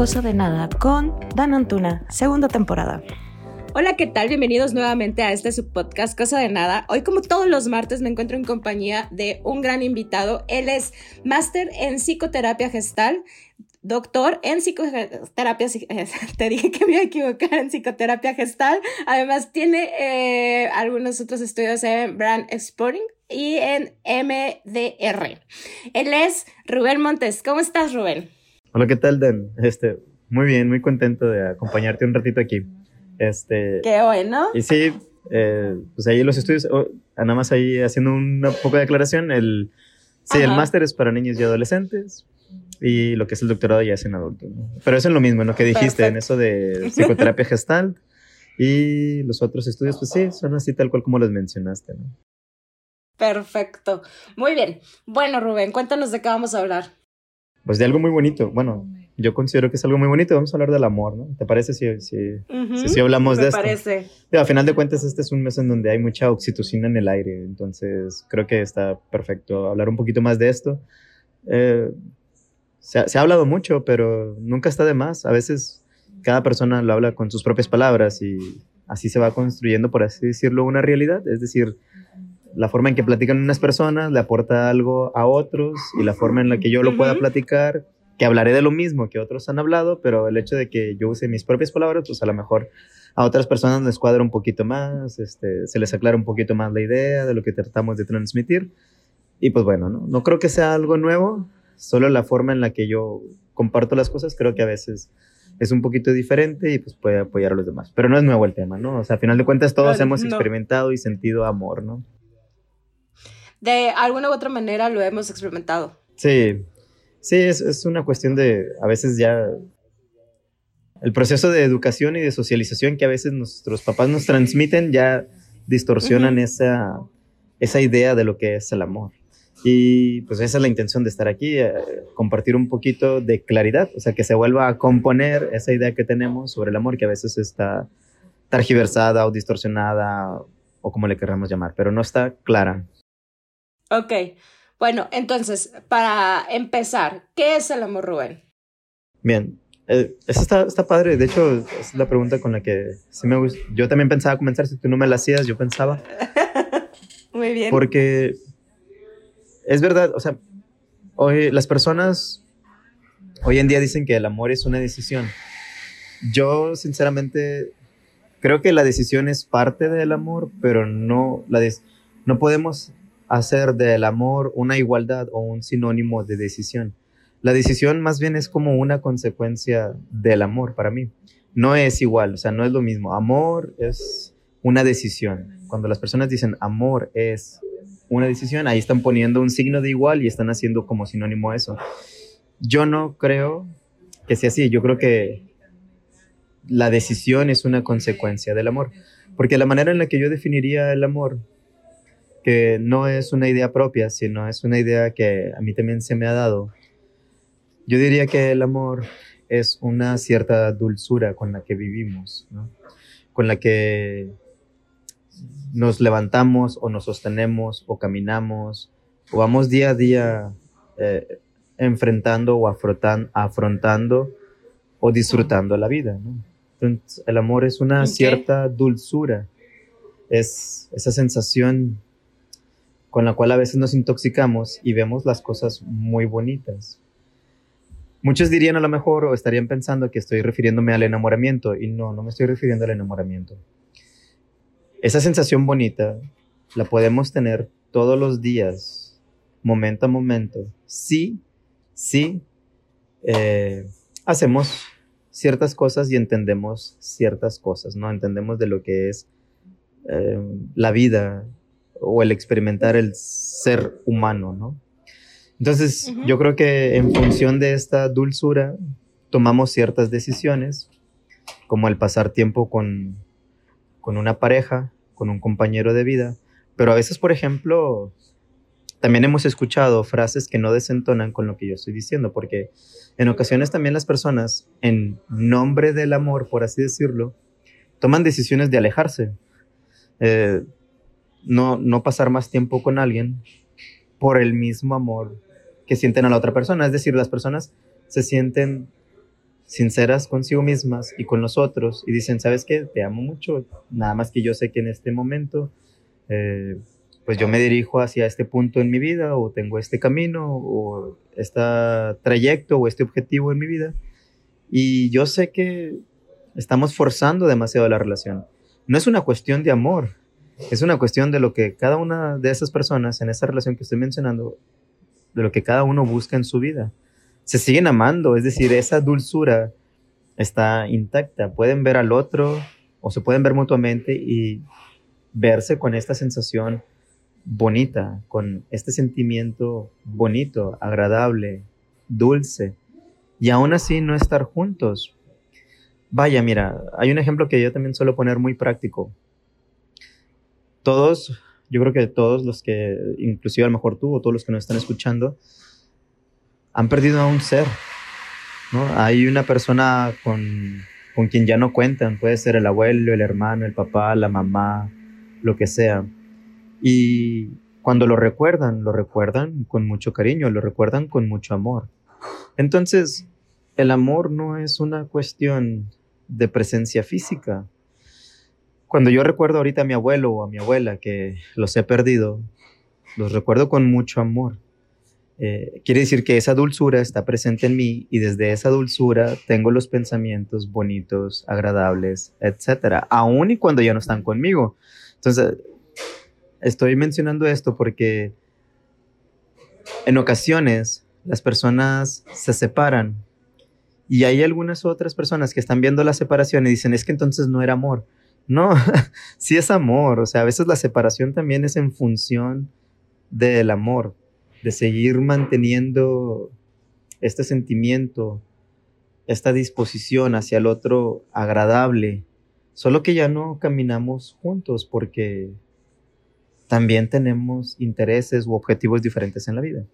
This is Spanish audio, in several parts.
Cosa de Nada con Dan Antuna, segunda temporada. Hola, ¿qué tal? Bienvenidos nuevamente a este subpodcast Cosa de Nada. Hoy, como todos los martes, me encuentro en compañía de un gran invitado. Él es máster en psicoterapia gestal, doctor en psicoterapia, te dije que me iba a equivocar en psicoterapia gestal. Además, tiene eh, algunos otros estudios en Brand Sporting y en MDR. Él es Rubén Montes. ¿Cómo estás, Rubén? Hola, ¿qué tal, Dan? Este, muy bien, muy contento de acompañarte un ratito aquí. Este, Qué bueno. Y sí, eh, pues ahí los estudios, oh, nada más ahí haciendo una poca declaración, el, sí, el máster es para niños y adolescentes y lo que es el doctorado ya es en adultos. Pero eso es lo mismo, ¿no? Que dijiste en eso de psicoterapia gestal y los otros estudios, pues sí, son así tal cual como los mencionaste, ¿no? Perfecto. Muy bien. Bueno, Rubén, cuéntanos de qué vamos a hablar pues de algo muy bonito. Bueno, yo considero que es algo muy bonito. Vamos a hablar del amor, ¿no? ¿Te parece si, si, si, hablamos de esto? Me parece. a final de cuentas, este es un mes en donde hay mucha oxitocina en el aire. Entonces, creo que está perfecto hablar un poquito más de esto. Eh, se, se, ha hablado mucho, pero nunca está de más. A veces cada persona lo habla con sus propias palabras y así se va construyendo, por así decirlo, una realidad. Es decir, la forma en que platican unas personas le aporta algo a otros y la forma en la que yo lo pueda platicar, que hablaré de lo mismo que otros han hablado, pero el hecho de que yo use mis propias palabras, pues a lo mejor a otras personas les cuadra un poquito más, este, se les aclara un poquito más la idea de lo que tratamos de transmitir. Y pues bueno, no, no creo que sea algo nuevo, solo la forma en la que yo comparto las cosas creo que a veces es un poquito diferente y pues puede apoyar a los demás. Pero no es nuevo el tema, ¿no? O sea, a final de cuentas todos hemos experimentado y sentido amor, ¿no? De alguna u otra manera lo hemos experimentado. Sí, sí, es, es una cuestión de a veces ya el proceso de educación y de socialización que a veces nuestros papás nos transmiten ya distorsionan esa, esa idea de lo que es el amor. Y pues esa es la intención de estar aquí, eh, compartir un poquito de claridad, o sea, que se vuelva a componer esa idea que tenemos sobre el amor que a veces está targiversada o distorsionada o como le queramos llamar, pero no está clara. Ok, bueno, entonces, para empezar, ¿qué es el amor, Rubén? Bien, eh, eso está, está, padre. De hecho, es la pregunta con la que sí me gusta. Yo también pensaba comenzar, si tú no me la hacías, yo pensaba. Muy bien. Porque es verdad, o sea, hoy las personas hoy en día dicen que el amor es una decisión. Yo, sinceramente, creo que la decisión es parte del amor, pero no, la no podemos hacer del amor una igualdad o un sinónimo de decisión. La decisión más bien es como una consecuencia del amor para mí. No es igual, o sea, no es lo mismo. Amor es una decisión. Cuando las personas dicen amor es una decisión, ahí están poniendo un signo de igual y están haciendo como sinónimo eso. Yo no creo que sea así, yo creo que la decisión es una consecuencia del amor, porque la manera en la que yo definiría el amor que no es una idea propia, sino es una idea que a mí también se me ha dado. Yo diría que el amor es una cierta dulzura con la que vivimos, con la que nos levantamos o nos sostenemos o caminamos o vamos día a día eh, enfrentando o afrontando o disfrutando la vida. Entonces, el amor es una cierta dulzura, es esa sensación con la cual a veces nos intoxicamos y vemos las cosas muy bonitas. Muchos dirían a lo mejor o estarían pensando que estoy refiriéndome al enamoramiento y no, no me estoy refiriendo al enamoramiento. Esa sensación bonita la podemos tener todos los días, momento a momento, sí, sí, eh, hacemos ciertas cosas y entendemos ciertas cosas, ¿no? Entendemos de lo que es eh, la vida, o el experimentar el ser humano, ¿no? Entonces, yo creo que en función de esta dulzura, tomamos ciertas decisiones, como el pasar tiempo con, con una pareja, con un compañero de vida, pero a veces, por ejemplo, también hemos escuchado frases que no desentonan con lo que yo estoy diciendo, porque en ocasiones también las personas, en nombre del amor, por así decirlo, toman decisiones de alejarse. Eh, no, no pasar más tiempo con alguien por el mismo amor que sienten a la otra persona. Es decir, las personas se sienten sinceras consigo mismas y con los otros y dicen, ¿sabes qué? Te amo mucho, nada más que yo sé que en este momento, eh, pues yo me dirijo hacia este punto en mi vida o tengo este camino o este trayecto o este objetivo en mi vida y yo sé que estamos forzando demasiado la relación. No es una cuestión de amor, es una cuestión de lo que cada una de esas personas en esa relación que estoy mencionando, de lo que cada uno busca en su vida se siguen amando, es decir, esa dulzura está intacta. Pueden ver al otro o se pueden ver mutuamente y verse con esta sensación bonita, con este sentimiento bonito, agradable, dulce, y aún así no estar juntos. Vaya, mira, hay un ejemplo que yo también suelo poner muy práctico. Todos, yo creo que todos los que, inclusive a lo mejor tú o todos los que nos están escuchando, han perdido a un ser. ¿no? Hay una persona con, con quien ya no cuentan, puede ser el abuelo, el hermano, el papá, la mamá, lo que sea. Y cuando lo recuerdan, lo recuerdan con mucho cariño, lo recuerdan con mucho amor. Entonces, el amor no es una cuestión de presencia física. Cuando yo recuerdo ahorita a mi abuelo o a mi abuela que los he perdido, los recuerdo con mucho amor. Eh, quiere decir que esa dulzura está presente en mí y desde esa dulzura tengo los pensamientos bonitos, agradables, etcétera, aún y cuando ya no están conmigo. Entonces, estoy mencionando esto porque en ocasiones las personas se separan y hay algunas otras personas que están viendo la separación y dicen, es que entonces no era amor. No, sí es amor, o sea, a veces la separación también es en función del amor, de seguir manteniendo este sentimiento, esta disposición hacia el otro agradable, solo que ya no caminamos juntos porque también tenemos intereses u objetivos diferentes en la vida.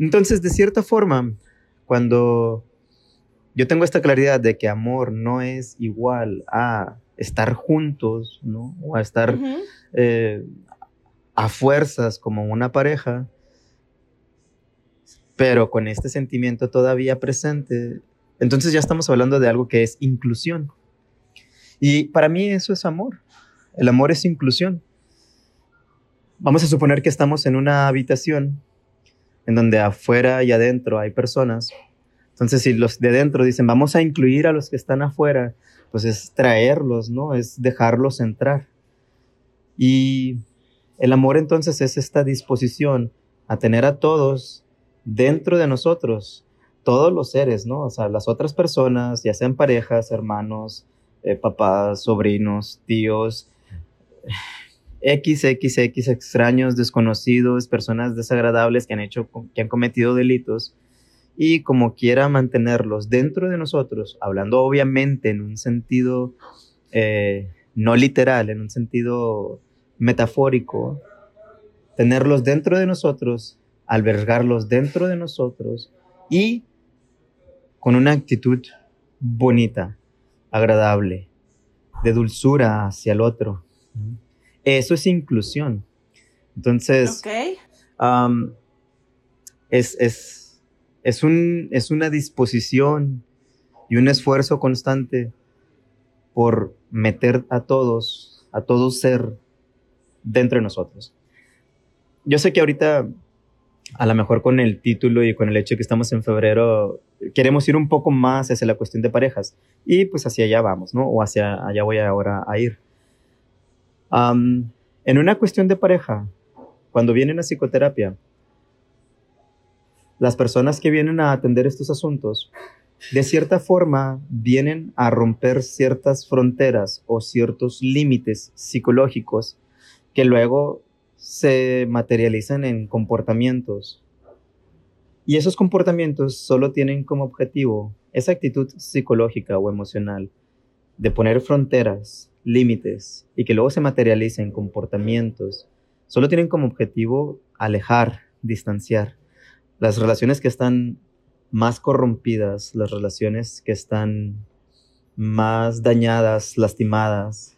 Entonces, de cierta forma, cuando yo tengo esta claridad de que amor no es igual a estar juntos, ¿no? O a estar a fuerzas como una pareja, pero con este sentimiento todavía presente, entonces ya estamos hablando de algo que es inclusión. Y para mí eso es amor. El amor es inclusión. Vamos a suponer que estamos en una habitación en donde afuera y adentro hay personas. Entonces, si los de dentro dicen, vamos a incluir a los que están afuera, pues es traerlos, ¿no? Es dejarlos entrar. Y el amor entonces es esta disposición a tener a todos dentro de nosotros, todos los seres, ¿no? O sea, las otras personas, ya sean parejas, hermanos, eh, papás, sobrinos, tíos, XXX extraños, desconocidos, personas desagradables que han hecho, que han cometido delitos, y como quiera mantenerlos dentro de nosotros, hablando obviamente en un sentido eh, no literal, en un sentido metafórico, tenerlos dentro de nosotros, albergarlos dentro de nosotros y con una actitud bonita, agradable, de dulzura hacia el otro. Eso es inclusión. Entonces, es, es, es, un, es una disposición y un esfuerzo constante por meter a todos, a todo ser dentro de nosotros. Yo sé que ahorita, a lo mejor con el título y con el hecho de que estamos en febrero, queremos ir un poco más hacia la cuestión de parejas y pues hacia allá vamos, ¿no? O hacia allá voy ahora a ir. en una cuestión de pareja, cuando vienen a psicoterapia, las personas que vienen a atender estos asuntos, de cierta forma, vienen a romper ciertas fronteras o ciertos límites psicológicos que luego se materializan en comportamientos. Y esos comportamientos solo tienen como objetivo esa actitud psicológica o emocional de poner fronteras, límites, y que luego se materialicen en comportamientos, solo tienen como objetivo alejar, distanciar. Las relaciones que están más corrompidas, las relaciones que están más dañadas, lastimadas,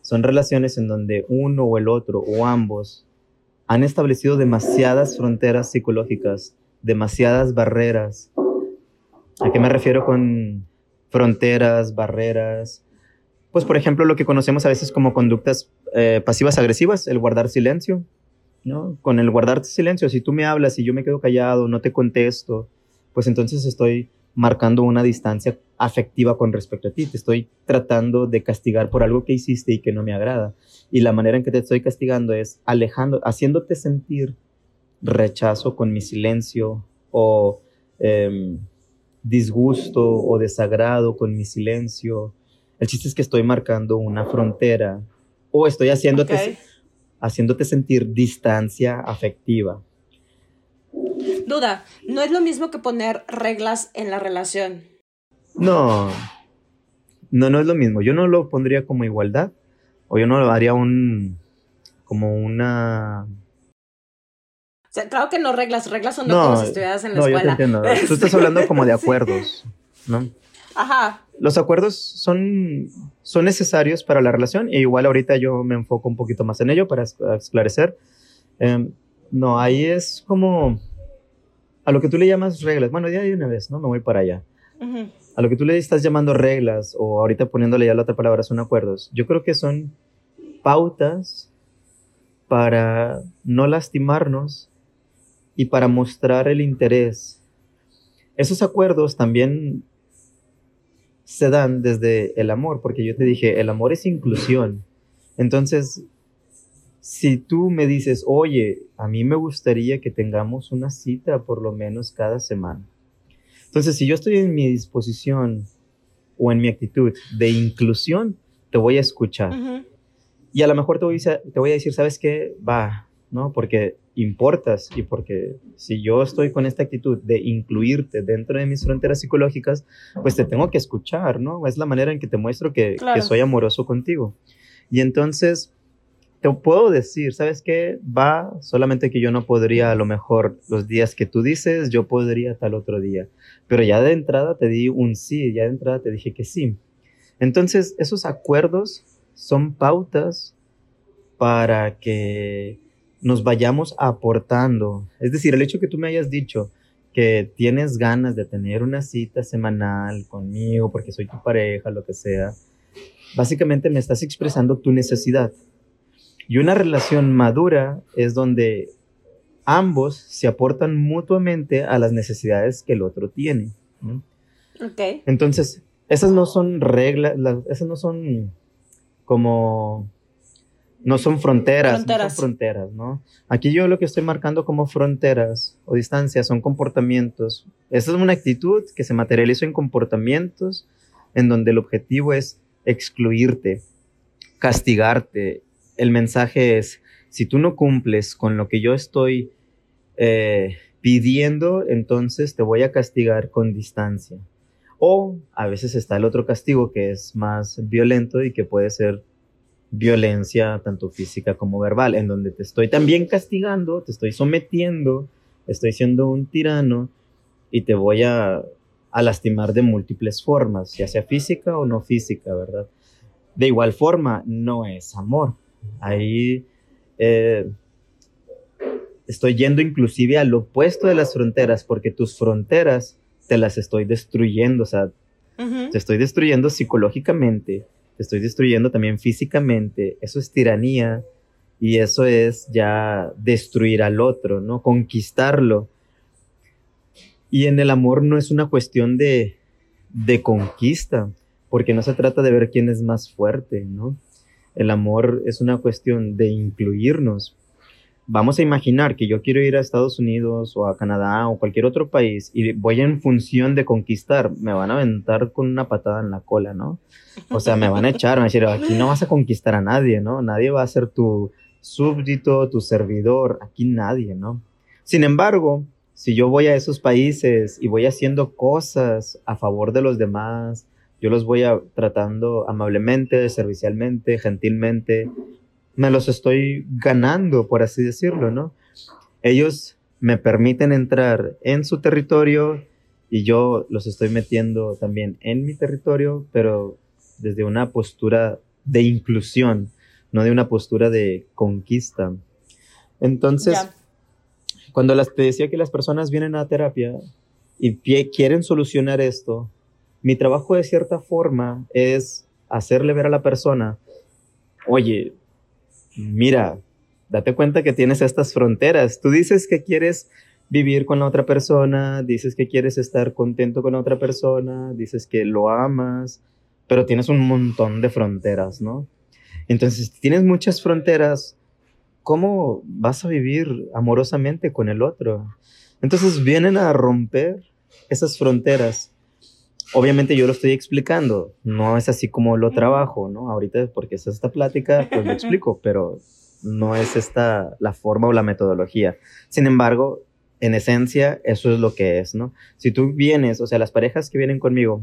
son relaciones en donde uno o el otro o ambos han establecido demasiadas fronteras psicológicas, demasiadas barreras ¿A qué me refiero con fronteras, barreras? Pues, por ejemplo, lo que conocemos a veces como conductas eh, pasivas agresivas, el guardar silencio, ¿no? Con el guardar silencio, si tú me hablas y yo me quedo callado, no te contesto, pues entonces estoy marcando una distancia afectiva con respecto a ti. Te estoy tratando de castigar por algo que hiciste y que no me agrada. Y la manera en que te estoy castigando es alejando, haciéndote sentir rechazo con mi silencio o em, disgusto o desagrado con mi silencio. El chiste es que estoy marcando una frontera o estoy haciéndote, haciéndote sentir distancia afectiva. Duda, no es lo mismo que poner reglas en la relación. No, no, no es lo mismo. Yo no lo pondría como igualdad o yo no lo haría un, como una... O sea, claro que no reglas, reglas son no, como si estuvieras en la no, escuela. Yo te entiendo. Tú estás hablando como de acuerdos, ¿no? Ajá. Los acuerdos son, son necesarios para la relación e igual ahorita yo me enfoco un poquito más en ello para esclarecer. Eh, no, ahí es como a lo que tú le llamas reglas. Bueno, ya de una vez, ¿no? Me voy para allá. A lo que tú le estás llamando reglas o ahorita poniéndole ya la otra palabra son acuerdos. Yo creo que son pautas para no lastimarnos y para mostrar el interés. Esos acuerdos también se dan desde el amor, porque yo te dije, el amor es inclusión. Entonces, si tú me dices, oye, a mí me gustaría que tengamos una cita por lo menos cada semana. Entonces, si yo estoy en mi disposición o en mi actitud de inclusión, te voy a escuchar. Y a lo mejor te voy, a, te voy a decir, ¿sabes qué? Va, ¿no? Porque importas y porque si yo estoy con esta actitud de incluirte dentro de mis fronteras psicológicas, pues te tengo que escuchar, ¿no? Es la manera en que te muestro que, que soy amoroso contigo. Y entonces, te puedo decir, ¿sabes qué? Va, solamente que yo no podría a lo mejor los días que tú dices, yo podría tal otro día. Pero ya de entrada te di un sí, ya de entrada te dije que sí. Entonces, esos acuerdos son pautas para que nos vayamos aportando. Es decir, el hecho que tú me hayas dicho que tienes ganas de tener una cita semanal conmigo porque soy tu pareja, lo que sea, básicamente me estás expresando tu necesidad y una relación madura es donde ambos se aportan mutuamente a las necesidades que el otro tiene. Entonces, esas no son reglas, esas no son como, no son fronteras, fronteras. No son fronteras, ¿no? Aquí yo lo que estoy marcando como fronteras o distancias son comportamientos. Esa es una actitud que se materializa en comportamientos en donde el objetivo es excluirte, castigarte, el mensaje es, si tú no cumples con lo que yo estoy eh, pidiendo, entonces te voy a castigar con distancia. O a veces está el otro castigo que es más violento y que puede ser violencia tanto física como verbal, en donde te estoy también castigando, te estoy sometiendo, estoy siendo un tirano y te voy a, a lastimar de múltiples formas, ya sea física o no física, ¿verdad? De igual forma, no es amor. Ahí eh, estoy yendo inclusive al opuesto de las fronteras, porque tus fronteras te las estoy destruyendo, o sea, te estoy destruyendo psicológicamente, estoy destruyendo también físicamente, eso es tiranía y eso es ya destruir al otro, ¿no? Conquistarlo. Y en el amor no es una cuestión de, de conquista, porque no se trata de ver quién es más fuerte, ¿no? El amor es una cuestión de incluirnos. Vamos a imaginar que yo quiero ir a Estados Unidos o a Canadá o cualquier otro país y voy en función de conquistar, me van a aventar con una patada en la cola, ¿no? O sea, me van a echar, me van a decir, aquí no vas a conquistar a nadie, ¿no? Nadie va a ser tu súbdito, tu servidor, aquí nadie, ¿no? Sin embargo, si yo voy a esos países y voy haciendo cosas a favor de los demás, yo los voy a, tratando amablemente, servicialmente, gentilmente. Me los estoy ganando, por así decirlo, ¿no? Ellos me permiten entrar en su territorio y yo los estoy metiendo también en mi territorio, pero desde una postura de inclusión, no de una postura de conquista. Entonces, cuando las, te decía que las personas vienen a terapia, y quieren solucionar esto, mi trabajo de cierta forma es hacerle ver a la persona, oye, mira, date cuenta que tienes estas fronteras. Tú dices que quieres vivir con la otra persona, dices que quieres estar contento con la otra persona, dices que lo amas, pero tienes un montón de fronteras, ¿no? Entonces, si tienes muchas fronteras, ¿cómo vas a vivir amorosamente con el otro? Entonces vienen a romper esas fronteras. Obviamente yo lo estoy explicando, no es así como lo trabajo, ¿no? Ahorita porque es esta plática, pues lo explico, pero no es esta la forma o la metodología. Sin embargo, en esencia, eso es lo que es, ¿no? Si tú vienes, o sea, las parejas que vienen conmigo,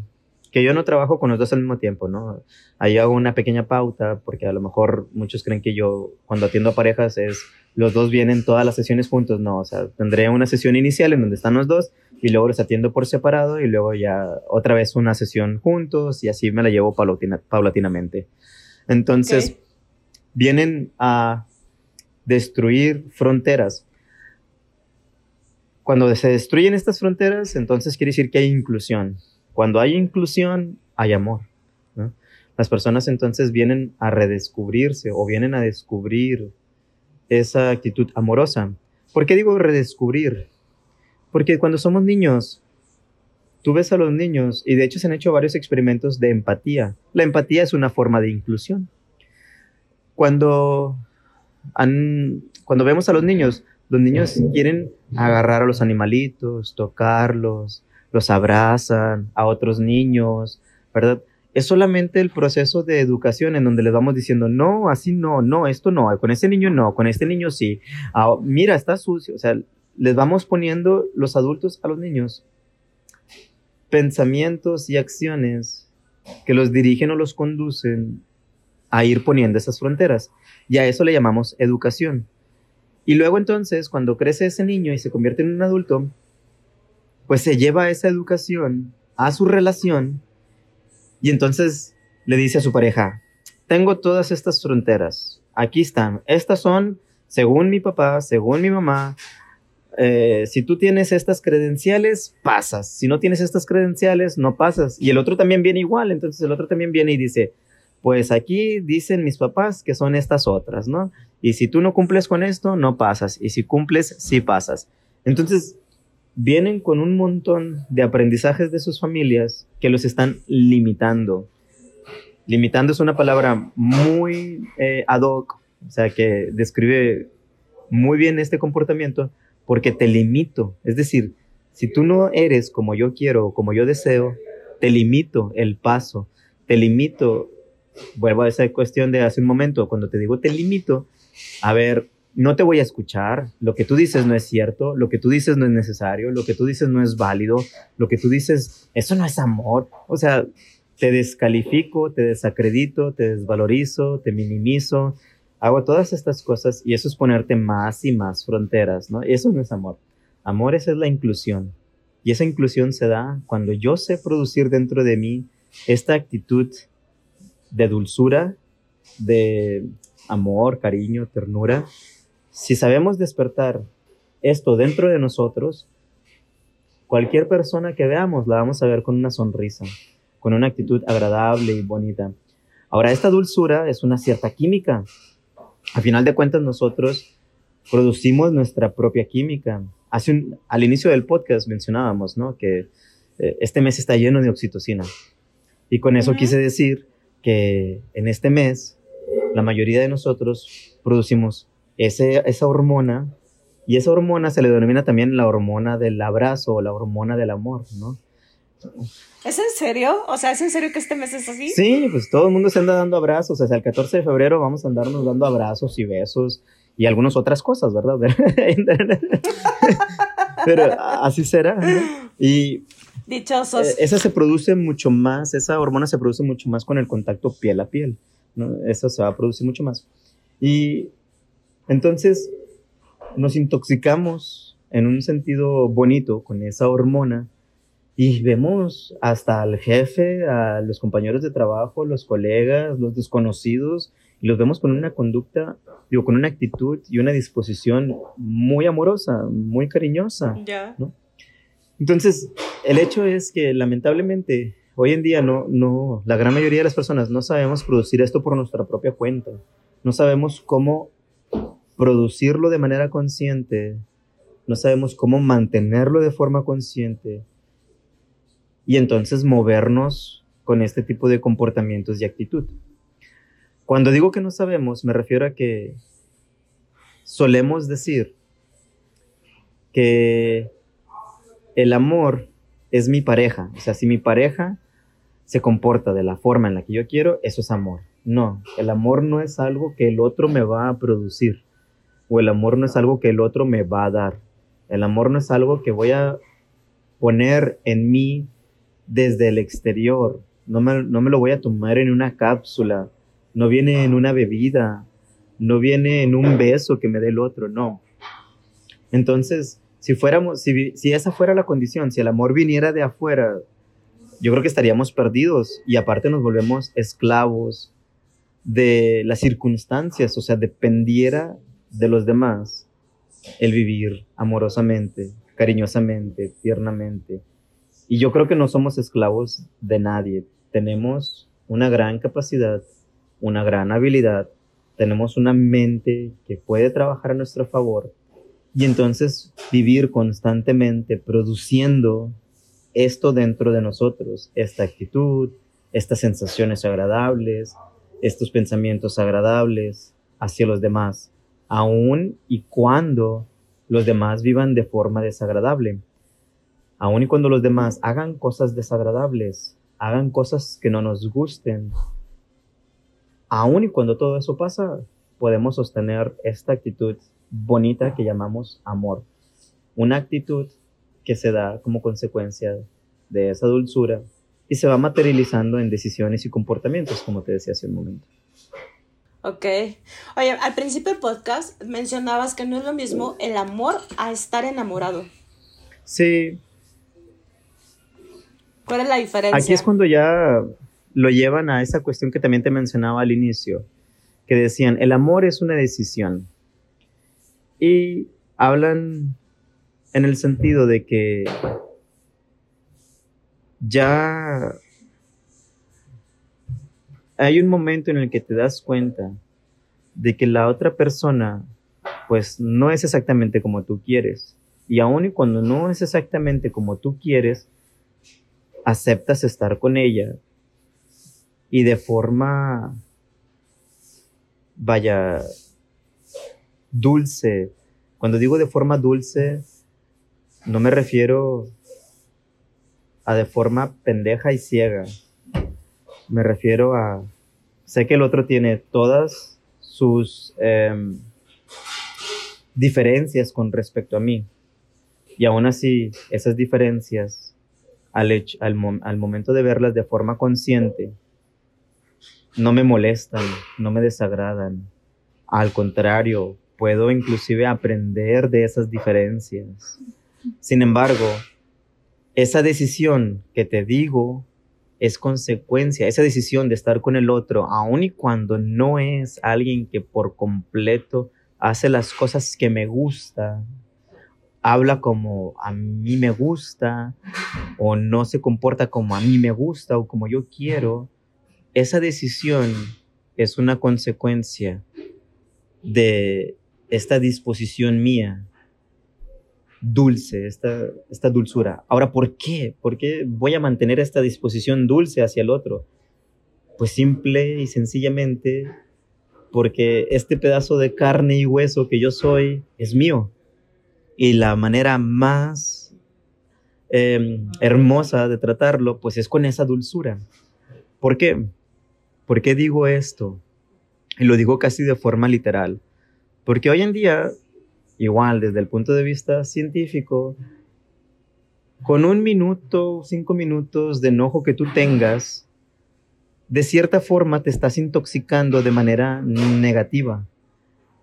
que yo no trabajo con los dos al mismo tiempo, ¿no? Ahí hago una pequeña pauta, porque a lo mejor muchos creen que yo, cuando atiendo a parejas, es los dos vienen todas las sesiones juntos, no, o sea, tendré una sesión inicial en donde están los dos y luego los atiendo por separado y luego ya otra vez una sesión juntos y así me la llevo paulatinamente. Entonces, vienen a destruir fronteras cuando se destruyen estas fronteras, entonces quiere decir que hay inclusión. Cuando hay inclusión, hay amor. Las personas entonces vienen a redescubrirse o vienen a descubrir esa actitud amorosa. ¿Por qué digo redescubrir? Porque cuando somos niños, tú ves a los niños, y de hecho se han hecho varios experimentos de empatía. La empatía es una forma de inclusión. Cuando, cuando vemos a los niños, los niños quieren agarrar a los animalitos, tocarlos, los abrazan a otros niños, ¿verdad? Es solamente el proceso de educación en donde les vamos diciendo, no, así no, no, esto no, con este niño no, con este niño sí. Ah, mira, está sucio. O sea, les vamos poniendo los adultos a los niños pensamientos y acciones que los dirigen o los conducen a ir poniendo esas fronteras. Y a eso le llamamos educación. Y luego entonces, cuando crece ese niño y se convierte en un adulto, pues se lleva esa educación a su relación y entonces le dice a su pareja, tengo todas estas fronteras, aquí están, estas son, según mi papá, según mi mamá, eh, si tú tienes estas credenciales, pasas, si no tienes estas credenciales, no pasas. Y el otro también viene igual, entonces el otro también viene y dice, pues aquí dicen mis papás que son estas otras, ¿no? Y si tú no cumples con esto, no pasas. Y si cumples, sí pasas. Entonces, vienen con un montón de aprendizajes de sus familias que los están limitando. Limitando es una palabra muy eh, ad hoc, o sea, que describe muy bien este comportamiento porque te limito. Es decir, si tú no eres como yo quiero o como yo deseo, te limito el paso, te limito vuelvo a esa cuestión de hace un momento, cuando te digo te limito, a ver, no te voy a escuchar, lo que tú dices no es cierto, lo que tú dices no es necesario, lo que tú dices no es válido, lo que tú dices, eso no es amor. O sea, te descalifico, te desacredito, te desvalorizo, te minimizo, hago todas estas cosas y eso es ponerte más y más fronteras, ¿no? Eso no es amor. Amor es la inclusión. Y esa inclusión se da cuando yo sé producir dentro de mí esta actitud de dulzura, de amor, cariño, ternura, si sabemos despertar esto dentro de nosotros, cualquier persona que veamos la vamos a ver con una sonrisa, con una actitud agradable y bonita. Ahora, esta dulzura es una cierta química. A final de cuentas, nosotros producimos nuestra propia química. Hace un, al inicio del podcast mencionábamos, ¿no? Que eh, este mes está lleno de oxitocina. Y con eso quise decir que en este mes la mayoría de nosotros producimos ese, esa hormona y esa hormona se le denomina también la hormona del abrazo o la hormona del amor, ¿no? ¿Es en serio? O sea, ¿es en serio que este mes es así? Sí, pues todo el mundo se anda dando abrazos. Sea, el 14 de febrero vamos a andarnos dando abrazos y besos y algunas otras cosas, ¿verdad? Pero así será. Y Dichosos. Eh, esa se produce mucho más, esa hormona se produce mucho más con el contacto piel a piel. ¿no? Eso se va a producir mucho más. Y entonces nos intoxicamos en un sentido bonito con esa hormona y vemos hasta al jefe, a los compañeros de trabajo, los colegas, los desconocidos, y los vemos con una conducta, digo, con una actitud y una disposición muy amorosa, muy cariñosa. Ya. ¿no? Entonces, el hecho es que lamentablemente hoy en día no, no, la gran mayoría de las personas no sabemos producir esto por nuestra propia cuenta. No sabemos cómo producirlo de manera consciente. No sabemos cómo mantenerlo de forma consciente. Y entonces movernos con este tipo de comportamientos y actitud. Cuando digo que no sabemos, me refiero a que solemos decir que el amor es mi pareja. O sea, si mi pareja se comporta de la forma en la que yo quiero, eso es amor. No, el amor no es algo que el otro me va a producir. O el amor no es algo que el otro me va a dar. El amor no es algo que voy a poner en mí desde el exterior. No me, no me lo voy a tomar en una cápsula. No viene en una bebida. No viene en un beso que me dé el otro. No. Entonces, si fuéramos, si, si esa fuera la condición, si el amor viniera de afuera, yo creo que estaríamos perdidos y aparte nos volvemos esclavos de las circunstancias, o sea, dependiera de los demás el vivir amorosamente, cariñosamente, tiernamente. Y yo creo que no somos esclavos de nadie. Tenemos una gran capacidad, una gran habilidad, tenemos una mente que puede trabajar a nuestro favor y entonces vivir constantemente produciendo esto dentro de nosotros, esta actitud, estas sensaciones agradables, estos pensamientos agradables hacia los demás, aun y cuando los demás vivan de forma desagradable, aun y cuando los demás hagan cosas desagradables, hagan cosas que no nos gusten, aun y cuando todo eso pasa, podemos sostener esta actitud bonita que llamamos amor. Una actitud que se da como consecuencia de esa dulzura y se va materializando en decisiones y comportamientos, como te decía hace un momento. Ok. Oye, al principio del podcast mencionabas que no es lo mismo el amor a estar enamorado. Sí. ¿Cuál es la diferencia? Aquí es cuando ya lo llevan a esa cuestión que también te mencionaba al inicio, que decían, el amor es una decisión. Y hablan en el sentido de que ya hay un momento en el que te das cuenta de que la otra persona pues no es exactamente como tú quieres. Y aun y cuando no es exactamente como tú quieres, aceptas estar con ella y de forma, vaya, dulce. Cuando digo de forma dulce, no me refiero a de forma pendeja y ciega. Me refiero a, sé que el otro tiene todas sus em, diferencias con respecto a mí. Y aún así, esas diferencias, al, momento de verlas de forma consciente, no me molestan, no me desagradan. Al contrario, puedo inclusive aprender de esas diferencias. Sin embargo, esa decisión que te digo es consecuencia, esa decisión de estar con el otro, aun y cuando no es alguien que por completo hace las cosas que me gusta, habla como a mí me gusta, o no se comporta como a mí me gusta o como yo quiero, esa decisión es una consecuencia de esta disposición mía dulce, esta, esta dulzura. Ahora, ¿por qué? ¿Por qué voy a mantener esta disposición dulce hacia el otro? Pues simple y sencillamente porque este pedazo de carne y hueso que yo soy es mío. Y la manera más em, hermosa de tratarlo, pues es con esa dulzura. ¿Por qué? ¿Por qué digo esto? Y lo digo casi de forma literal. Porque hoy en día igual desde el punto de vista científico, con un minuto, cinco minutos de enojo que tú tengas, de cierta forma te estás intoxicando de manera negativa.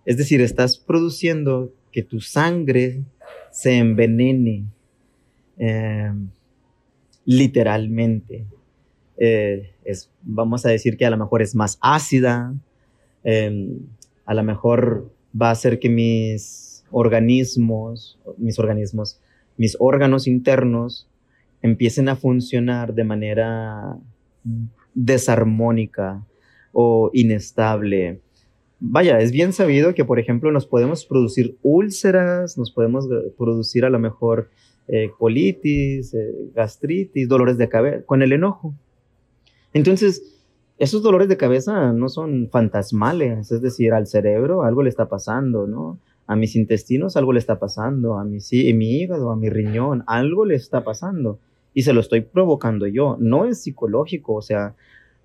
Es decir, estás produciendo que tu sangre se envenene em, literalmente. Eh, es, vamos a decir que a lo mejor es más ácida, em, a lo mejor va a hacer que mis organismos, mis organismos, mis órganos internos empiecen a funcionar de manera desarmónica o inestable. Vaya, es bien sabido que, por ejemplo, nos podemos producir úlceras, nos podemos producir a lo mejor eh, colitis, eh, gastritis, dolores de cabeza, con el enojo. Entonces, esos dolores de cabeza no son fantasmales, es decir, al cerebro algo le está pasando, ¿no? A mis intestinos algo le está pasando, a mi, mi hígado, a mi riñón, algo le está pasando y se lo estoy provocando yo. No es psicológico, o sea,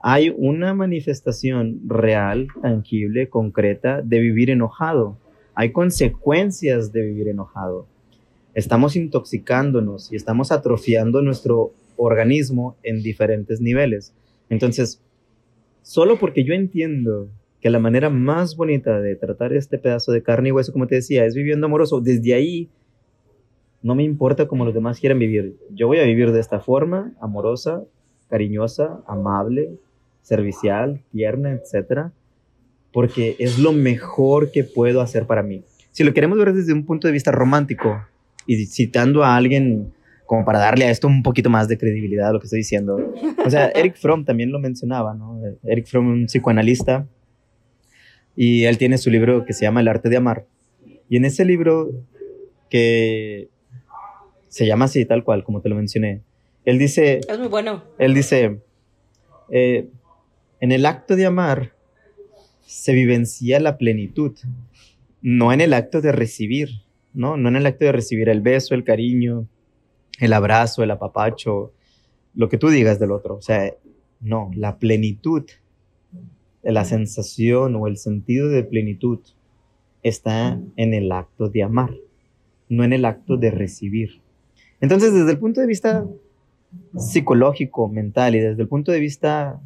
hay una manifestación real, tangible, concreta de vivir enojado. Hay consecuencias de vivir enojado. Estamos intoxicándonos y estamos atrofiando nuestro organismo en diferentes niveles. Entonces, Solo porque yo entiendo que la manera más bonita de tratar este pedazo de carne y hueso, como te decía, es viviendo amoroso, desde ahí no me importa cómo los demás quieran vivir. Yo voy a vivir de esta forma, amorosa, cariñosa, amable, servicial, tierna, etcétera, porque es lo mejor que puedo hacer para mí. Si lo queremos ver desde un punto de vista romántico y citando a alguien como para darle a esto un poquito más de credibilidad a lo que estoy diciendo. O sea, Eric Fromm también lo mencionaba, ¿no? Eric Fromm, un psicoanalista, y él tiene su libro que se llama El arte de amar. Y en ese libro, que se llama así, tal cual, como te lo mencioné, él dice... Es muy bueno. Él dice, eh, en el acto de amar se vivencia la plenitud, no en el acto de recibir, ¿no? No en el acto de recibir el beso, el cariño, el abrazo, el apapacho, lo que tú digas del otro. O sea, no, la plenitud, la sensación o el sentido de plenitud está en el acto de amar, no en el acto de recibir. Entonces, desde el punto de vista psicológico, mental y desde el punto de vista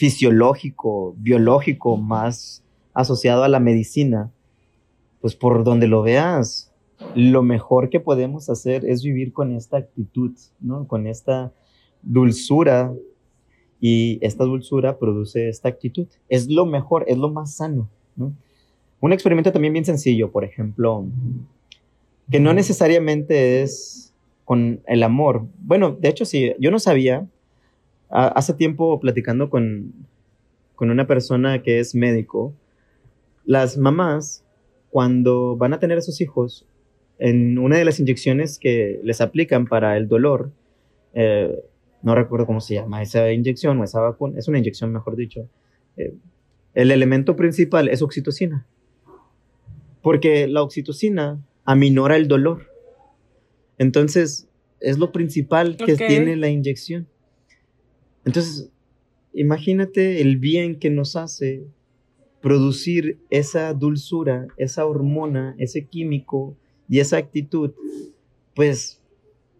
fisiológico, biológico, más asociado a la medicina, pues por donde lo veas, lo mejor que podemos hacer es vivir con esta actitud, ¿no? Con esta dulzura y esta dulzura produce esta actitud. Es lo mejor, es lo más sano, ¿no? Un experimento también bien sencillo, por ejemplo, que no necesariamente es con el amor. Bueno, de hecho sí, yo no sabía, hace tiempo platicando con, con una persona que es médico, las mamás cuando van a tener a sus hijos en una de las inyecciones que les aplican para el dolor, eh, no recuerdo cómo se llama esa inyección o esa vacuna, es una inyección mejor dicho, eh, el elemento principal es oxitocina, porque la oxitocina aminora el dolor. Entonces, es lo principal que tiene la inyección. Entonces, imagínate el bien que nos hace producir esa dulzura, esa hormona, ese químico y esa actitud, pues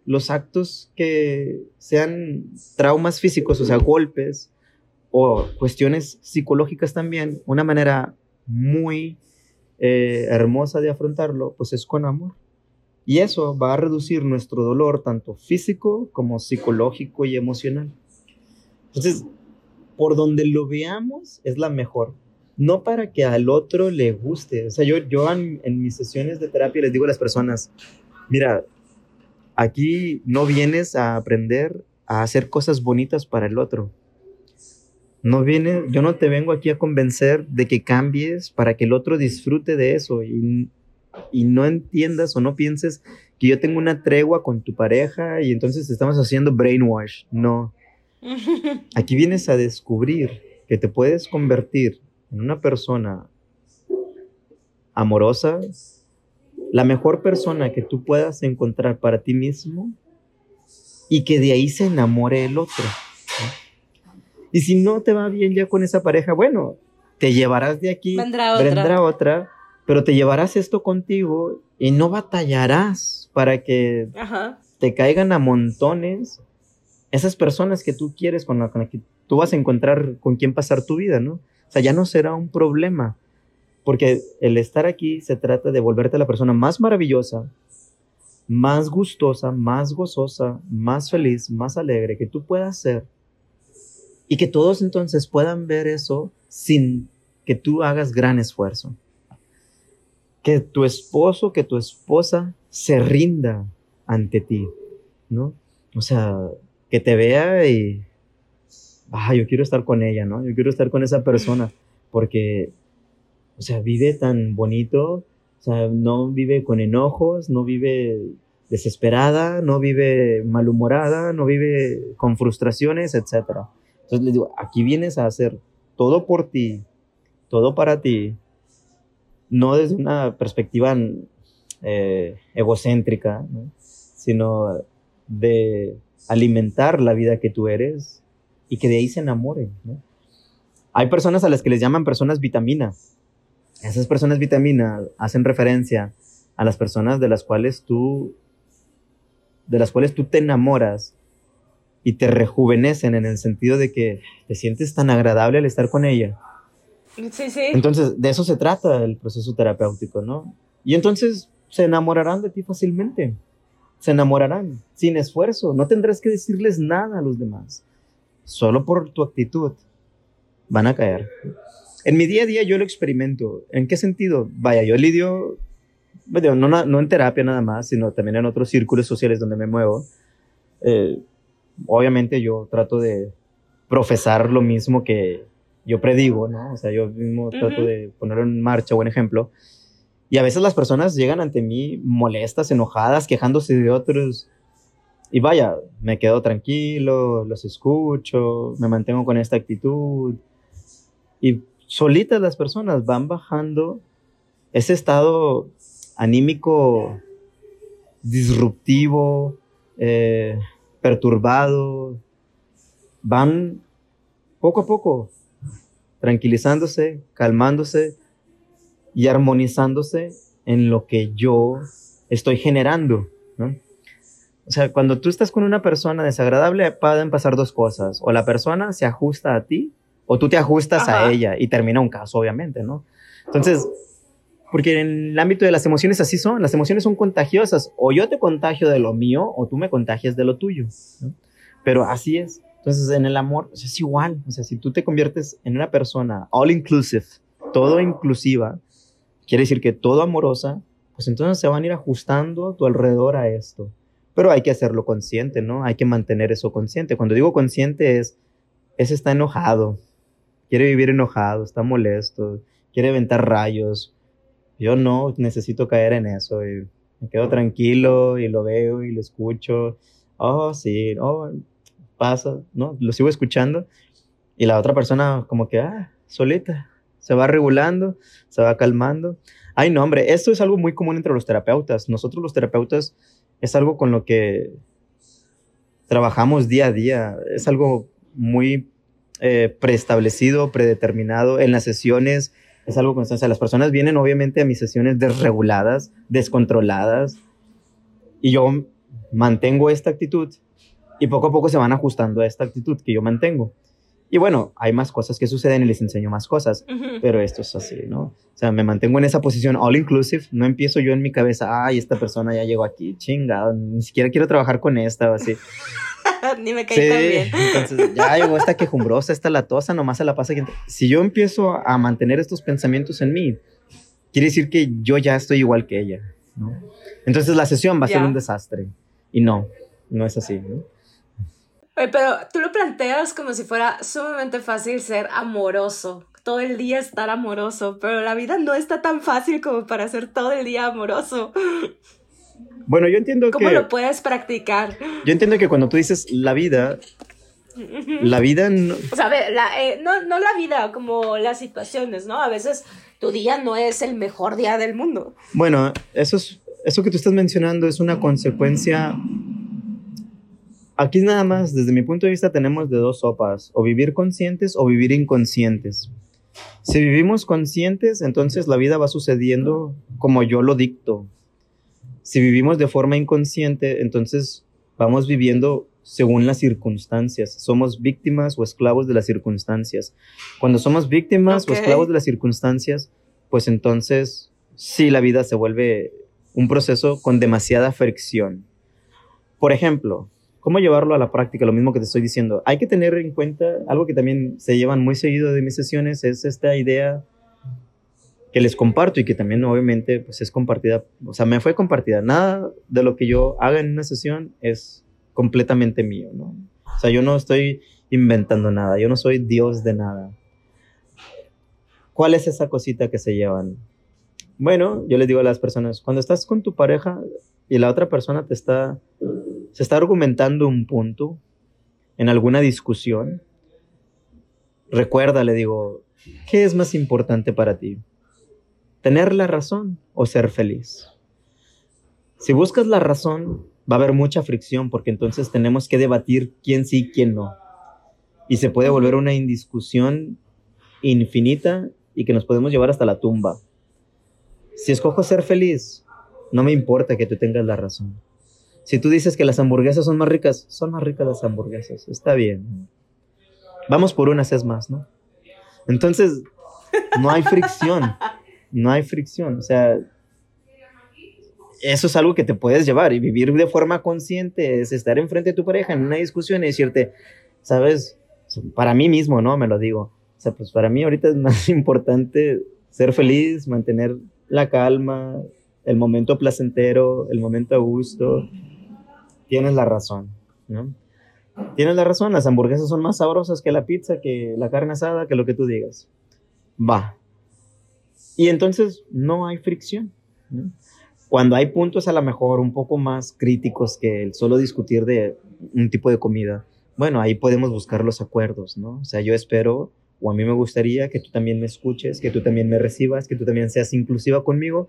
los actos que sean traumas físicos, o sea, golpes o cuestiones psicológicas también, una manera muy eh, hermosa de afrontarlo, pues es con amor. Y eso va a reducir nuestro dolor, tanto físico como psicológico y emocional. Entonces, por donde lo veamos, es la mejor no para que al otro le guste. O sea, yo, yo en, mis sesiones de terapia les digo a las personas, mira, aquí no vienes a aprender a hacer cosas bonitas para el otro. No viene, yo no te vengo aquí a convencer de que cambies para que el otro disfrute de eso y, y no entiendas o no pienses que yo tengo una tregua con tu pareja y entonces estamos haciendo brainwash. No. Aquí vienes a descubrir que te puedes convertir en una persona amorosa, la mejor persona que tú puedas encontrar para ti mismo y que de ahí se enamore el otro. Y si no te va bien ya con esa pareja, bueno, te llevarás de aquí, vendrá otra. otra, pero te llevarás esto contigo y no batallarás para que te caigan a montones esas personas que tú quieres, con, las que tú vas a encontrar con quién pasar tu vida, ¿no? O sea, ya no será un problema, porque el estar aquí se trata de volverte la persona más maravillosa, más gustosa, más gozosa, más feliz, más alegre que tú puedas ser. Y que todos entonces puedan ver eso sin que tú hagas gran esfuerzo. Que tu esposo, que tu esposa se rinda ante ti, ¿no? o sea, que te vea y, ah, yo quiero estar con ella, ¿no? Yo quiero estar con esa persona, porque, o sea, vive tan bonito, o sea, no vive con enojos, no vive desesperada, no vive malhumorada, no vive con frustraciones, etc. Entonces le digo, aquí vienes a hacer todo por ti, todo para ti, no desde una perspectiva eh, egocéntrica, sino de alimentar la vida que tú eres y que de ahí se enamoren. Hay personas a las que les llaman personas vitamina. Esas personas vitamina hacen referencia a las personas de las cuales tú de las cuales tú te enamoras y te rejuvenecen en el sentido de que te sientes tan agradable al estar con ella. Sí, sí. Entonces, de eso se trata el proceso terapéutico, ¿no? Y entonces se enamorarán de ti fácilmente. Se enamorarán sin esfuerzo. No tendrás que decirles nada a los demás. Solo por tu actitud van a caer. En mi día a día yo lo experimento. ¿En qué sentido? Vaya, yo lidio, no, no en terapia nada más, sino también en otros círculos sociales donde me muevo. Eh, obviamente yo trato de profesar lo mismo que yo predigo, ¿no? O sea, yo mismo trato de ponerlo en marcha, buen ejemplo. Y a veces las personas llegan ante mí molestas, enojadas, quejándose de otros. Y vaya, me quedo tranquilo, los escucho, me mantengo con esta actitud. Y solitas las personas van bajando ese estado anímico disruptivo, eh, perturbado, van poco a poco tranquilizándose, calmándose y armonizándose en lo que yo estoy generando, ¿no? O sea, cuando tú estás con una persona desagradable, pueden pasar dos cosas. O la persona se ajusta a ti, o tú te ajustas a ella y termina un caso, obviamente, ¿no? Entonces, porque en el ámbito de las emociones así son, las emociones son contagiosas, o yo te contagio de lo mío, o tú me contagias de lo tuyo, ¿no? Pero así es. Entonces, en el amor es igual. O sea, si tú te conviertes en una persona all inclusive, todo inclusiva, quiere decir que todo amorosa, pues entonces se van a ir ajustando tu alrededor a esto. Pero hay que hacerlo consciente, ¿no? Hay que mantener eso consciente. Cuando digo consciente es, ese está enojado, quiere vivir enojado, está molesto, quiere aventar rayos. Yo no necesito caer en eso. Y me quedo tranquilo y lo veo y lo escucho. Oh, sí, oh, pasa, ¿no? Lo sigo escuchando y la otra persona como que, ah, solita, se va regulando, se va calmando. Ay, no, hombre, esto es algo muy común entre los terapeutas. Nosotros los terapeutas es algo con lo que trabajamos día a día, es algo muy eh, preestablecido, predeterminado en las sesiones, es algo constante. Las personas vienen obviamente a mis sesiones desreguladas, descontroladas, y yo mantengo esta actitud y poco a poco se van ajustando a esta actitud que yo mantengo. Y bueno, hay más cosas que suceden y les enseño más cosas, pero esto es así, ¿no? O sea, me mantengo en esa posición all inclusive, no empiezo yo en mi cabeza, ay, esta persona ya llegó aquí, chingado, ni siquiera quiero trabajar con esta o así. ni me caí tan bien. Entonces, ya llegó esta quejumbrosa, esta latosa, nomás se la pasa. Si yo empiezo a mantener estos pensamientos en mí, quiere decir que yo ya estoy igual que ella, ¿no? Entonces la sesión va a ser un desastre. Y no, no es así, ¿no? Pero tú lo planteas como si fuera sumamente fácil ser amoroso, todo el día estar amoroso, pero la vida no está tan fácil como para ser todo el día amoroso. Bueno, yo entiendo que... ¿Cómo lo puedes practicar? Yo entiendo que cuando tú dices la vida, la vida no... O sea, eh, no, no la vida, como las situaciones, ¿no? A veces tu día no es el mejor día del mundo. Bueno, eso, es, eso que tú estás mencionando es una consecuencia Aquí nada más, desde mi punto de vista, tenemos de dos sopas, o vivir conscientes o vivir inconscientes. Si vivimos conscientes, entonces la vida va sucediendo como yo lo dicto. Si vivimos de forma inconsciente, entonces vamos viviendo según las circunstancias. Somos víctimas o esclavos de las circunstancias. Cuando somos víctimas o esclavos de las circunstancias, pues entonces sí la vida se vuelve un proceso con demasiada fricción. Por ejemplo, ¿Cómo llevarlo a la práctica? Lo mismo que te estoy diciendo. Hay que tener en cuenta algo que también se llevan muy seguido de mis sesiones, es esta idea que les comparto y que también obviamente pues es compartida, o sea, me fue compartida. Nada de lo que yo haga en una sesión es completamente mío, ¿no? O sea, yo no estoy inventando nada, yo no soy Dios de nada. ¿Cuál es esa cosita que se llevan? Bueno, yo les digo a las personas, cuando estás con tu pareja y la otra persona te está, se está argumentando un punto en alguna discusión, recuerda, le digo, ¿qué es más importante para ti? ¿Tener la razón o ser feliz? Si buscas la razón, va a haber mucha fricción porque entonces tenemos que debatir quién sí, y quién no. Y se puede volver una indiscusión infinita y que nos podemos llevar hasta la tumba. Si escojo ser feliz, no me importa que tú tengas la razón. Si tú dices que las hamburguesas son más ricas, son más ricas las hamburguesas. Está bien. Vamos por unas es más, ¿no? Entonces, no hay fricción. No hay fricción. O sea, eso es algo que te puedes llevar y vivir de forma consciente es estar enfrente de tu pareja en una discusión y decirte, sabes, para mí mismo, ¿no? Me lo digo. O sea, pues para mí ahorita es más importante ser feliz, mantener la calma, el momento placentero, el momento a gusto. Tienes la razón, ¿no? Tienes la razón, las hamburguesas son más sabrosas que la pizza, que la carne asada, que lo que tú digas. Va. Y entonces no hay fricción. Cuando hay puntos a lo mejor un poco más críticos que el solo discutir de un tipo de comida, bueno, ahí podemos buscar los acuerdos, ¿no? O sea, yo espero o a mí me gustaría que tú también me escuches, que tú también me recibas, que tú también seas inclusiva conmigo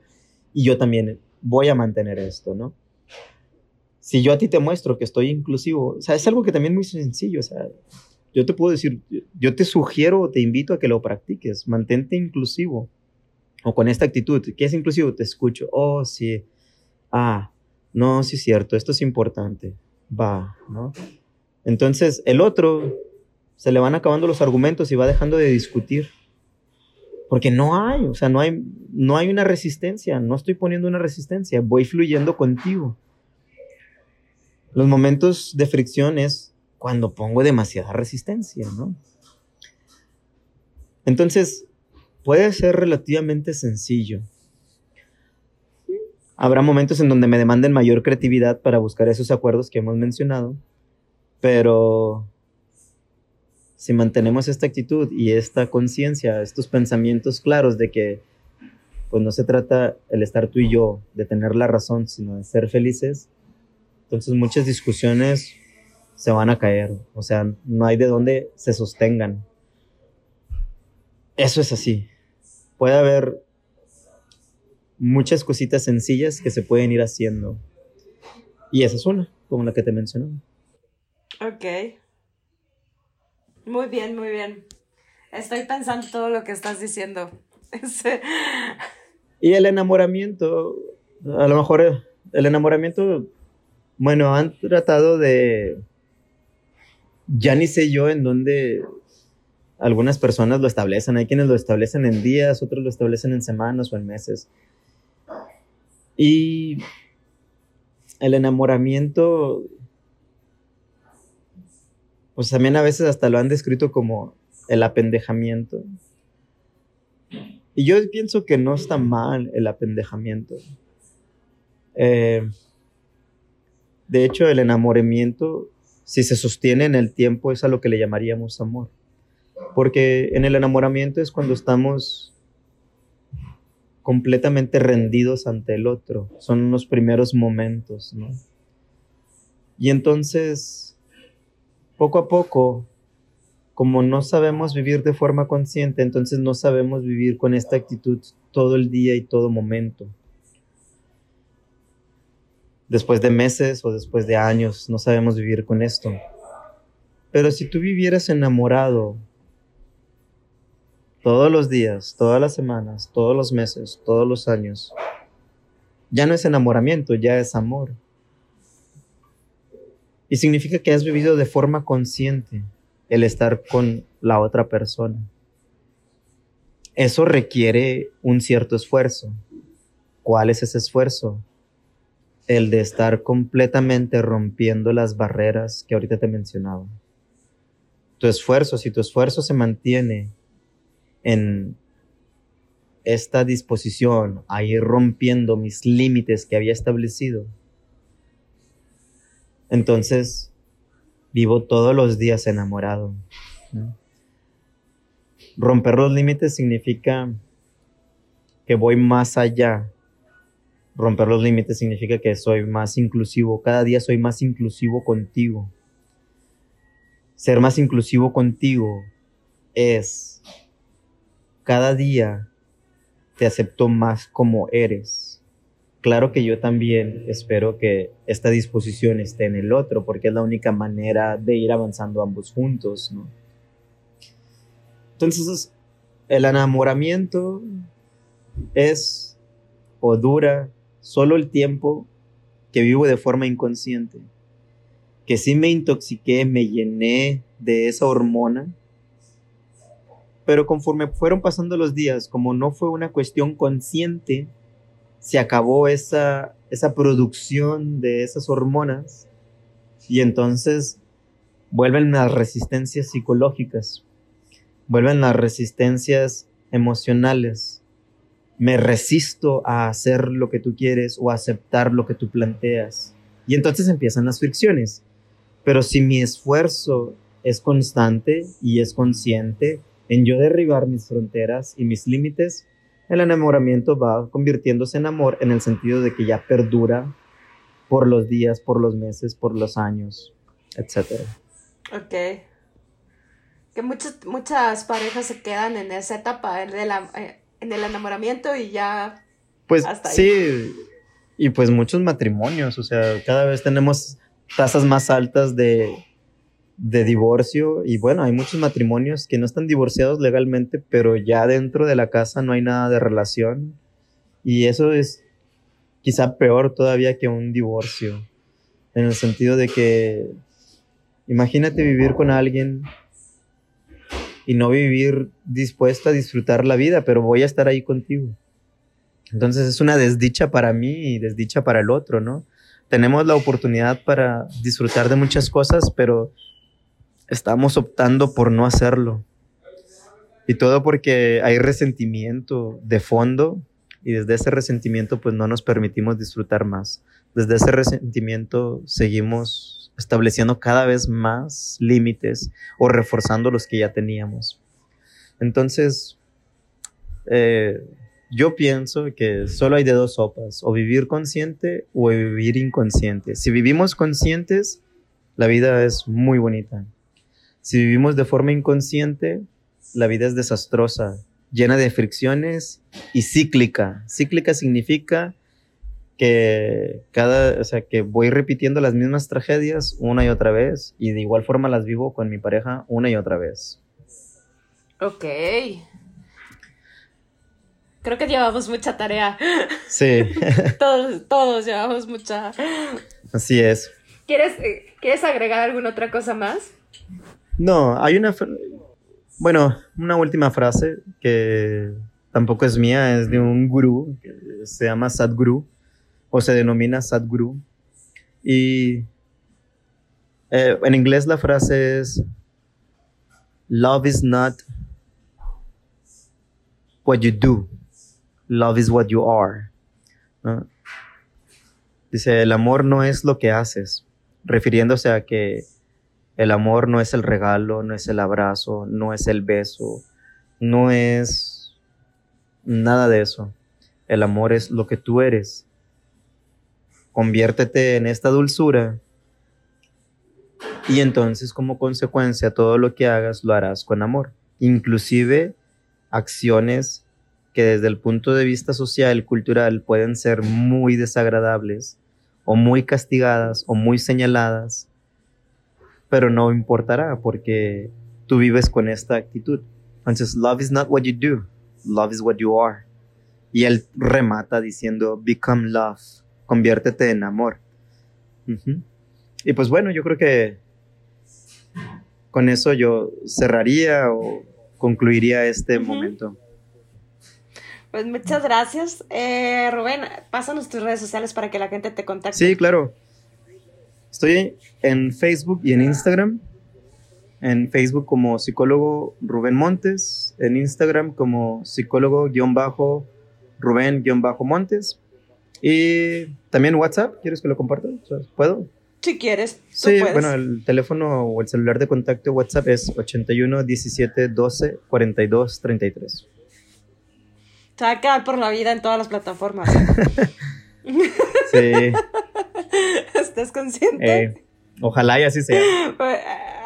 y yo también voy a mantener esto, ¿no? Si yo a ti te muestro que estoy inclusivo, o sea, es algo que también es muy sencillo, o sea, yo te puedo decir, yo te sugiero o te invito a que lo practiques, mantente inclusivo o con esta actitud, ¿qué es inclusivo? Te escucho, oh, sí, ah, no, sí es cierto, esto es importante, va, ¿no? Entonces, el otro se le van acabando los argumentos y va dejando de discutir. Porque no hay, o sea, no hay, no hay una resistencia, no estoy poniendo una resistencia, voy fluyendo contigo. Los momentos de fricción es cuando pongo demasiada resistencia, ¿no? Entonces, puede ser relativamente sencillo. Habrá momentos en donde me demanden mayor creatividad para buscar esos acuerdos que hemos mencionado, pero si mantenemos esta actitud y esta conciencia, estos pensamientos claros de que pues no se trata el estar tú y yo de tener la razón, sino de ser felices, entonces muchas discusiones se van a caer, o sea, no hay de dónde se sostengan. Eso es así. Puede haber muchas cositas sencillas que se pueden ir haciendo. Y esa es una, como la que te mencionaba. Ok. Muy bien, muy bien. Estoy pensando todo lo que estás diciendo. y el enamoramiento, a lo mejor el enamoramiento, bueno, han tratado de, ya ni sé yo en dónde algunas personas lo establecen. Hay quienes lo establecen en días, otros lo establecen en semanas o en meses. Y el enamoramiento pues también a veces hasta lo han descrito como el apendejamiento. Y yo pienso que no está mal el apendejamiento. Eh, de hecho, el enamoramiento, si se sostiene en el tiempo, es a lo que le llamaríamos amor. Porque en el enamoramiento es cuando estamos completamente rendidos ante el otro. Son los primeros momentos, ¿no? Y entonces poco a poco, como no sabemos vivir de forma consciente, entonces no sabemos vivir con esta actitud todo el día y todo momento. Después de meses o después de años, no sabemos vivir con esto. Pero si tú vivieras enamorado todos los días, todas las semanas, todos los meses, todos los años, ya no es enamoramiento, ya es amor. Y significa que has vivido de forma consciente el estar con la otra persona. Eso requiere un cierto esfuerzo. ¿Cuál es ese esfuerzo? El de estar completamente rompiendo las barreras que ahorita te mencionaba. Tu esfuerzo, si tu esfuerzo se mantiene en esta disposición a ir rompiendo mis límites que había establecido, Entonces, vivo todos los días enamorado. Romper los límites significa que voy más allá. Romper los límites significa que soy más inclusivo. Cada día soy más inclusivo contigo. Ser más inclusivo contigo es cada día te acepto más como eres. Claro que yo también espero que esta disposición esté en el otro, porque es la única manera de ir avanzando ambos juntos, ¿no? Entonces, el enamoramiento es o dura solo el tiempo que vivo de forma inconsciente. Que sí me intoxiqué, me llené de esa hormona, pero conforme fueron pasando los días, como no fue una cuestión consciente, se acabó esa, esa producción de esas hormonas y entonces vuelven las resistencias psicológicas, vuelven las resistencias emocionales. Me resisto a hacer lo que tú quieres o a aceptar lo que tú planteas. Y entonces empiezan las fricciones. Pero si mi esfuerzo es constante y es consciente, en yo derribar mis fronteras y mis límites, el enamoramiento va convirtiéndose en amor en el sentido de que ya perdura por los días, por los meses, por los años, etc. Ok. Que muchas, muchas parejas se quedan en esa etapa, el, eh, en el enamoramiento y ya... Pues sí, y pues muchos matrimonios, o sea, cada vez tenemos tasas más altas de, de divorcio y bueno, hay muchos matrimonios que no están divorciados legalmente, pero ya dentro de la casa no hay nada de relación y eso es quizá peor todavía que un divorcio, en el sentido de que imagínate vivir con alguien y no vivir dispuesto a disfrutar la vida, pero voy a estar ahí contigo. Entonces es una desdicha para mí y desdicha para el otro, ¿no? Tenemos la oportunidad para disfrutar de muchas cosas, pero estamos optando por no hacerlo. Y todo porque hay resentimiento de fondo y desde ese resentimiento pues no nos permitimos disfrutar más. Desde ese resentimiento seguimos estableciendo cada vez más límites o reforzando los que ya teníamos. Entonces, eh, yo pienso que solo hay de dos sopas, o vivir consciente o vivir inconsciente. Si vivimos conscientes, la vida es muy bonita. Si vivimos de forma inconsciente, la vida es desastrosa, llena de fricciones y cíclica. Cíclica significa que cada, o sea, que voy repitiendo las mismas tragedias una y otra vez y de igual forma las vivo con mi pareja una y otra vez. Ok. Creo que llevamos mucha tarea. Sí. todos, todos llevamos mucha. Así es. ¿Quieres, eh, ¿Quieres agregar alguna otra cosa más? No, hay una, bueno, una última frase que tampoco es mía, es de un gurú que se llama Sadhguru o se denomina Sadhguru. Y eh, en inglés la frase es, Love is not what you do, love is what you are. Dice, el amor no es lo que haces, refiriéndose a que el amor no es el regalo, no es el abrazo, no es el beso, no es nada de eso. El amor es lo que tú eres. Conviértete en esta dulzura y entonces como consecuencia todo lo que hagas lo harás con amor. Inclusive acciones que desde el punto de vista social, cultural, pueden ser muy desagradables o muy castigadas o muy señaladas, pero no importará porque tú vives con esta actitud. Entonces, love is not what you do, love is what you are. Y él remata diciendo, become love, conviértete en amor. Y pues bueno, yo creo que con eso yo cerraría o concluiría este momento. Pues muchas gracias. Eh, Rubén, pásanos tus redes sociales para que la gente te contacte. Sí, claro. Estoy en Facebook y en Instagram. En Facebook como psicólogo Rubén Montes, en Instagram como psicólogo-Rubén-Montes y también WhatsApp, ¿quieres que lo comparta? ¿Puedo? Si quieres. tú Sí, puedes. bueno, el teléfono o el celular de contacto WhatsApp es 81 17 12 42 33. Se va a quedar por la vida en todas las plataformas. Sí, ¿Estás consciente? eh, ojalá y así sea.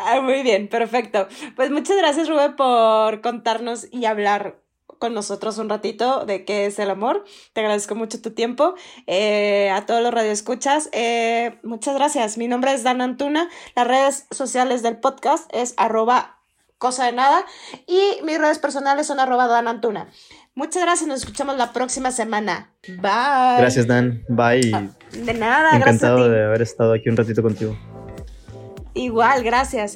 Ah, Muy bien, perfecto. Pues muchas gracias, Rubén, por contarnos y hablar con nosotros un ratito de qué es el amor. Te agradezco mucho tu tiempo. Eh, a todos los radioescuchas, eh, muchas gracias. Mi nombre es Dan Antuna. Las redes sociales del podcast es arroba cosa de nada y mis redes personales son arroba Dan Antuna. Muchas gracias, nos escuchamos la próxima semana. Bye. Gracias, Dan. Bye. y De nada, gracias a Encantado ti. de haber estado aquí un ratito contigo. Igual, gracias.